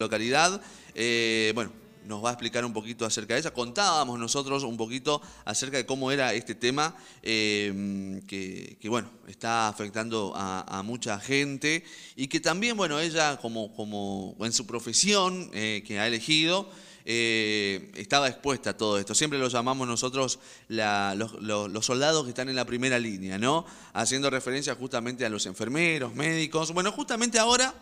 localidad. Eh, bueno, nos va a explicar un poquito acerca de ella. Contábamos nosotros un poquito acerca de cómo era este tema eh, que, bueno, está afectando a, mucha gente y que también, bueno, ella como, como en su profesión eh, que ha elegido, estaba expuesta a todo esto. Siempre lo llamamos nosotros los, los, soldados que están en la primera línea, ¿no? Haciendo referencia justamente a los enfermeros, médicos. Bueno, justamente ahora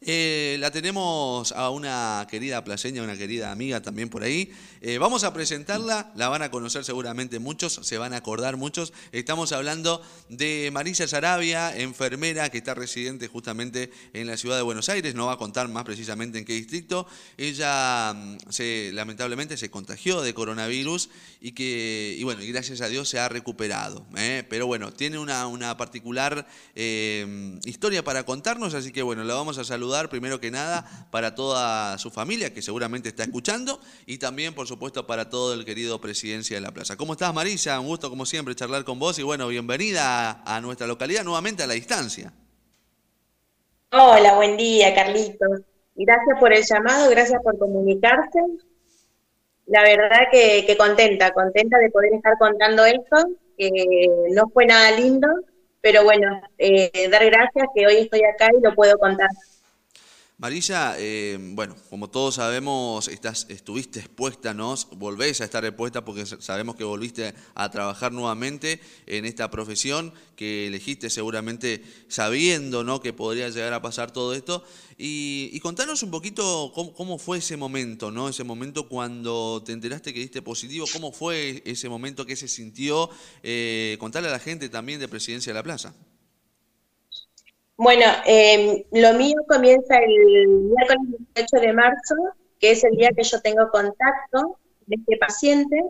eh, la tenemos a una querida placeña, una querida amiga también por ahí. Eh, vamos a presentarla, la van a conocer seguramente muchos, se van a acordar muchos. Estamos hablando de Marisa Sarabia, enfermera que está residente justamente en la ciudad de Buenos Aires, no va a contar más precisamente en qué distrito. Ella mm, se, lamentablemente se contagió de coronavirus y que, y bueno, gracias a Dios se ha recuperado. ¿eh? Pero bueno, tiene una, una particular historia para contarnos, así que bueno, la vamos a saludar primero que nada para toda su familia que seguramente está escuchando y también por supuesto para todo el querido Presidencia de la Plaza. ¿Cómo estás Marisa? Un gusto como siempre charlar con vos y bueno, bienvenida a, nuestra localidad nuevamente a la distancia. Hola, buen día Carlitos. Gracias por el llamado, gracias por comunicarse. La verdad que, contenta, contenta de poder estar contando esto, que no fue nada lindo, pero bueno, eh, dar gracias que hoy estoy acá y lo puedo contar. Marisa, eh, bueno, como todos sabemos, estás, estuviste expuesta, ¿no? volvés a estar expuesta porque sabemos que volviste a trabajar nuevamente en esta profesión que elegiste seguramente sabiendo ¿no? que podría llegar a pasar todo esto. Y, contanos un poquito cómo, fue ese momento, ¿no? Ese momento cuando te enteraste que diste positivo, ¿cómo fue ese momento, qué se sintió? Eh, contarle a la gente también de Presidencia de la Plaza. Bueno, em, lo mío comienza el miércoles 18 de marzo, que es el día que yo tengo contacto con este paciente.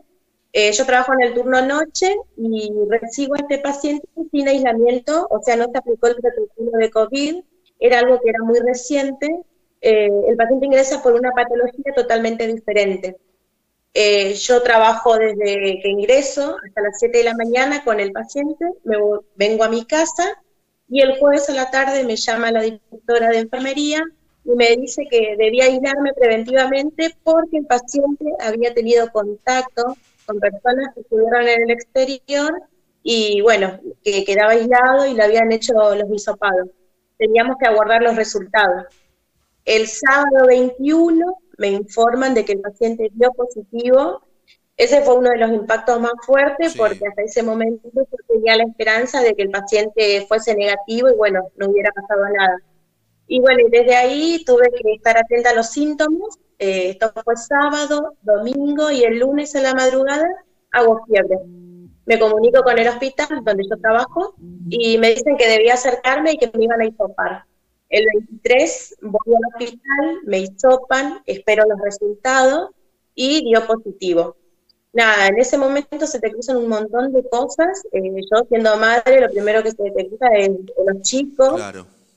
Eh, yo trabajo en el turno noche y recibo a este paciente sin aislamiento, o sea, no se aplicó el protocolo de COVID, era algo que era muy reciente. Eh, el paciente ingresa por una patología totalmente diferente. Eh, yo trabajo desde que ingreso hasta las 7 de la mañana con el paciente, me vengo a mi casa y el jueves a la tarde me llama la directora de enfermería y me dice que debía aislarme preventivamente porque el paciente había tenido contacto con personas que estuvieron en el exterior y bueno, que quedaba aislado y le habían hecho los hisopados. Teníamos que aguardar los resultados. El sábado 21 me informan de que el paciente dio positivo ese fue uno de los impactos más fuertes porque hasta ese momento yo tenía la esperanza de que el paciente fuese negativo y bueno, no hubiera pasado nada. Y bueno, desde ahí tuve que estar atenta a los síntomas. Eh, esto fue sábado, domingo y el lunes en la madrugada hago fiebre. Me comunico con el hospital donde yo trabajo y me dicen que debía acercarme y que me iban a hisopar. El 23 voy al hospital, me hisopan, espero los resultados y dio positivo nada, en ese momento se te cruzan un montón de cosas. Eh, yo siendo madre, lo primero que se te cruza es los chicos.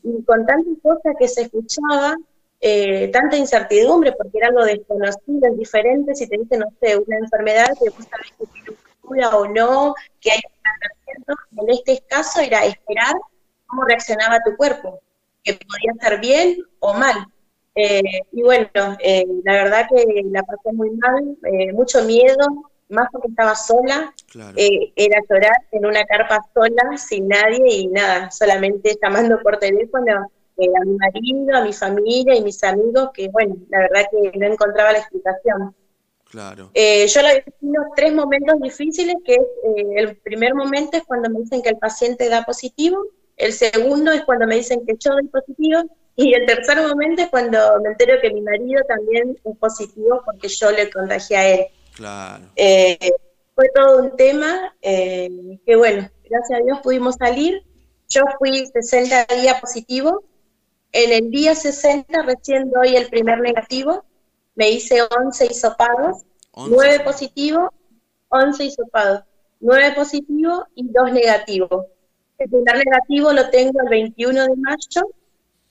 Y con tantas cosas que se escuchaba, eh, tanta incertidumbre, porque era algo desconocido, es diferente si te dicen, no sé, una enfermedad que vos sabés que tiene cura o no, que hay tratamiento. En este caso era esperar cómo reaccionaba tu cuerpo, que podía estar bien o mal. Eh, y bueno, eh, la verdad que la pasé muy mal, eh, mucho miedo, más porque estaba sola, era llorar en una carpa sola, sin nadie y nada, solamente llamando por teléfono a mi marido, a mi familia y mis amigos, que bueno, la verdad que no encontraba la explicación. Claro. yo lo defino tres momentos difíciles, que es el primer momento es cuando me dicen que el paciente da positivo, el segundo es cuando me dicen que yo doy positivo y el tercer momento es cuando me entero que mi marido también es positivo porque yo le contagié a él. Claro. Eh, fue todo un tema eh, que, bueno, gracias a Dios pudimos salir. Yo fui 60 días positivo. En el día 60 recién doy el primer negativo. Me hice 11 hisopados, 9 positivos, 11 hisopados, 9 positivos y 2 negativos. El primer negativo lo tengo el 21 de mayo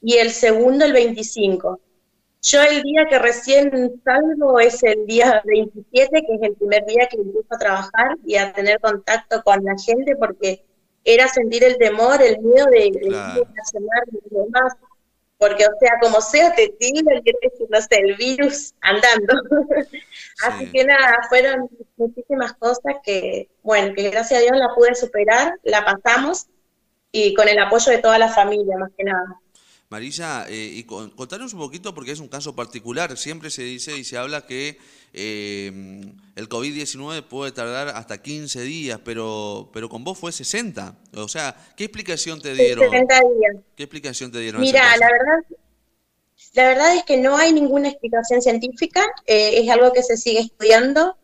y el segundo el 25. Yo el día que recién salgo es el día 27, que es el primer día que empiezo a trabajar y a tener contacto con la gente, porque era sentir el temor, el miedo de, de, de demás. porque, o sea, como sea, te no sé, el virus andando. Así que nada, fueron muchísimas cosas que, bueno, que gracias a Dios la pude superar, la pasamos y con el apoyo de toda la familia, más que nada. Marisa, eh, y contanos un poquito, porque es un caso particular, siempre se dice y se habla que eh, el COVID-19 puede tardar hasta 15 días, pero, pero con vos fue 60. O sea, ¿qué explicación te dieron? 60 días. ¿Qué explicación te dieron? Mira, la verdad, la verdad es que no hay ninguna explicación científica, eh, es algo que se sigue estudiando.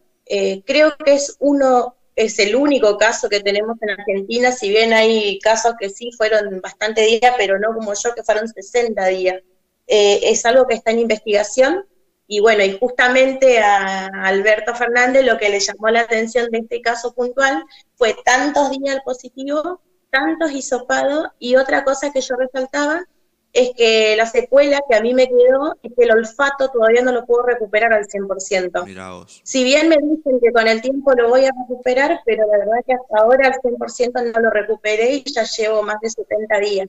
creo que es uno es el único caso que tenemos en Argentina, si bien hay casos que sí fueron bastante días, pero no como yo, que fueron 60 días. Eh, es algo que está en investigación y bueno, y justamente a Alberto Fernández lo que le llamó la atención de este caso puntual fue tantos días al positivo, tantos hisopados y otra cosa que yo resaltaba es que la secuela que a mí me quedó es que el olfato todavía no lo puedo recuperar al 100%. Si bien me dicen que con el tiempo lo voy a recuperar, pero la verdad que hasta ahora al 100% no lo recuperé y ya llevo más de 70 días.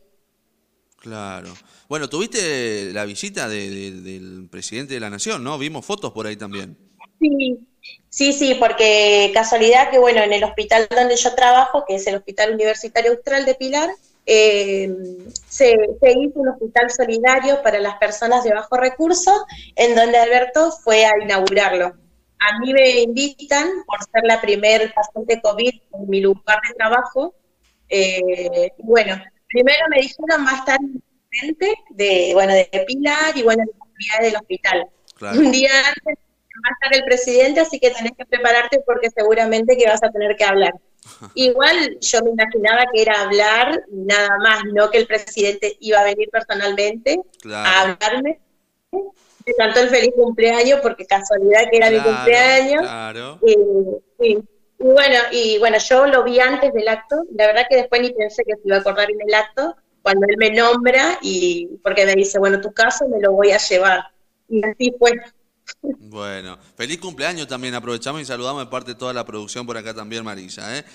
Claro. Bueno, tuviste la visita del presidente de la Nación, ¿no? Vimos fotos por ahí también. Sí, sí, sí, porque casualidad que, bueno, en el hospital donde yo trabajo, que es el Hospital Universitario Austral de Pilar, eh, se, hizo un hospital solidario para las personas de bajo recurso, en donde Alberto fue a inaugurarlo. A mí me invitan por ser la primer paciente COVID en mi lugar de trabajo. Eh, bueno, primero me dijeron va a estar gente de, bueno, de Pilar y bueno, de la del hospital. Un día antes va a estar el presidente, así que tenés que prepararte porque seguramente que vas a tener que hablar. Igual yo me imaginaba que era hablar nada más, no que el presidente iba a venir personalmente a hablarme. Me cantó el feliz cumpleaños porque casualidad que era mi cumpleaños. Y, bueno, y bueno, yo lo vi antes del acto, la verdad que después ni pensé que se iba a acordar en el acto, cuando él me nombra y porque me dice, bueno, tu caso me lo voy a llevar. Y así fue. Bueno, feliz cumpleaños también. Aprovechamos y saludamos de parte de toda la producción por acá también, Marisa. ¿eh?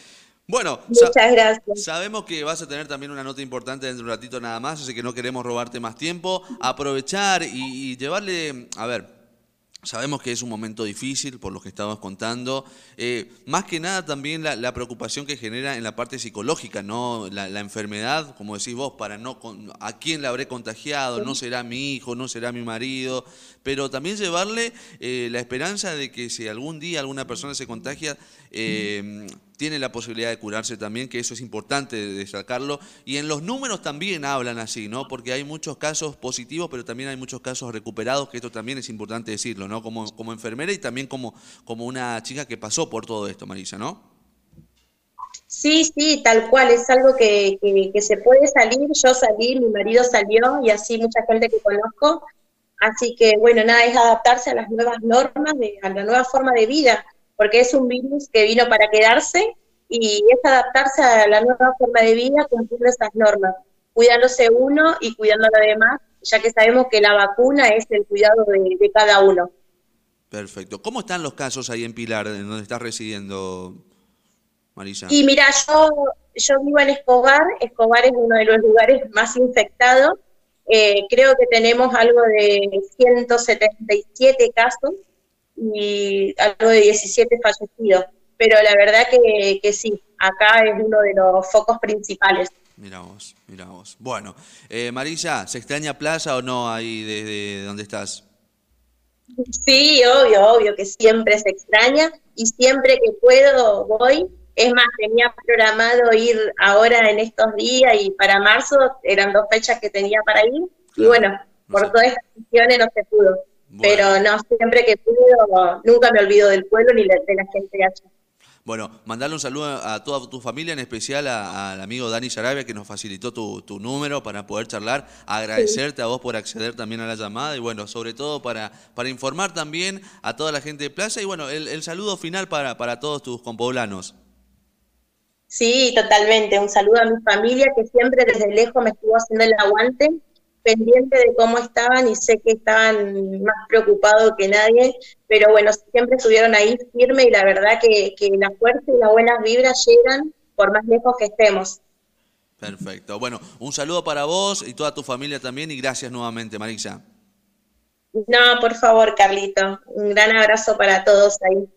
Bueno, Muchas gracias. sabemos que vas a tener también una nota importante dentro de un ratito nada más, así que no queremos robarte más tiempo. Aprovechar y llevarle, a ver, Sabemos que es un momento difícil por lo que estabas contando. Eh, más que nada también la, preocupación que genera en la parte psicológica, ¿no? La, enfermedad, como decís vos, para no a quién la habré contagiado, no será mi hijo, no será mi marido, pero también llevarle eh, la esperanza de que si algún día alguna persona se contagia, eh, tiene la posibilidad de curarse también, que eso es importante destacarlo. Y en los números también hablan así, ¿no? Porque hay muchos casos positivos, pero también hay muchos casos recuperados, que esto también es importante decirlo, ¿no? Como, como enfermera y también como, como una chica que pasó por todo esto, Marisa, ¿no? Sí, sí, tal cual, es algo que, que, se puede salir, yo salí, mi marido salió y así mucha gente que conozco, así que bueno, nada, es adaptarse a las nuevas normas, a la nueva forma de vida, porque es un virus que vino para quedarse y es adaptarse a la nueva forma de vida cumpliendo esas normas, cuidándose uno y cuidando a los demás, ya que sabemos que la vacuna es el cuidado de, cada uno. Perfecto. ¿Cómo están los casos ahí en Pilar, en donde estás residiendo, Marisa? Y mira, yo, yo vivo en Escobar, Escobar es uno de los lugares más infectados, eh, creo que tenemos algo de 177 casos, y algo de 17 fallecidos. Pero la verdad que, que sí, acá es uno de los focos principales. Mira vos, mira vos. Bueno, eh, Marisa, ¿se extraña Plaza o no ahí desde donde estás? Sí, obvio, obvio que siempre se extraña y siempre que puedo voy. Es más, tenía programado ir ahora en estos días y para marzo eran dos fechas que tenía para ir. y bueno, por todas estas cuestiones no se pudo. Pero no, siempre que puedo, nunca me olvido del pueblo ni de la gente de allá. Bueno, mandarle un saludo a toda tu familia, en especial al amigo Dani Sarabia que nos facilitó tu, número para poder charlar. Agradecerte a vos por acceder también a la llamada y bueno, sobre todo para, para informar también a toda la gente de Plaza y bueno, el, saludo final para, para todos tus compoblanos. Sí, totalmente. Un saludo a mi familia que siempre desde lejos me estuvo haciendo el aguante pendiente de cómo estaban y sé que estaban más preocupados que nadie, pero bueno, siempre estuvieron ahí firme y la verdad que, que la fuerza y las buenas vibras llegan por más lejos que estemos. Perfecto. Bueno, un saludo para vos y toda tu familia también y gracias nuevamente, Marisa. No, por favor, Carlito. Un gran abrazo para todos ahí.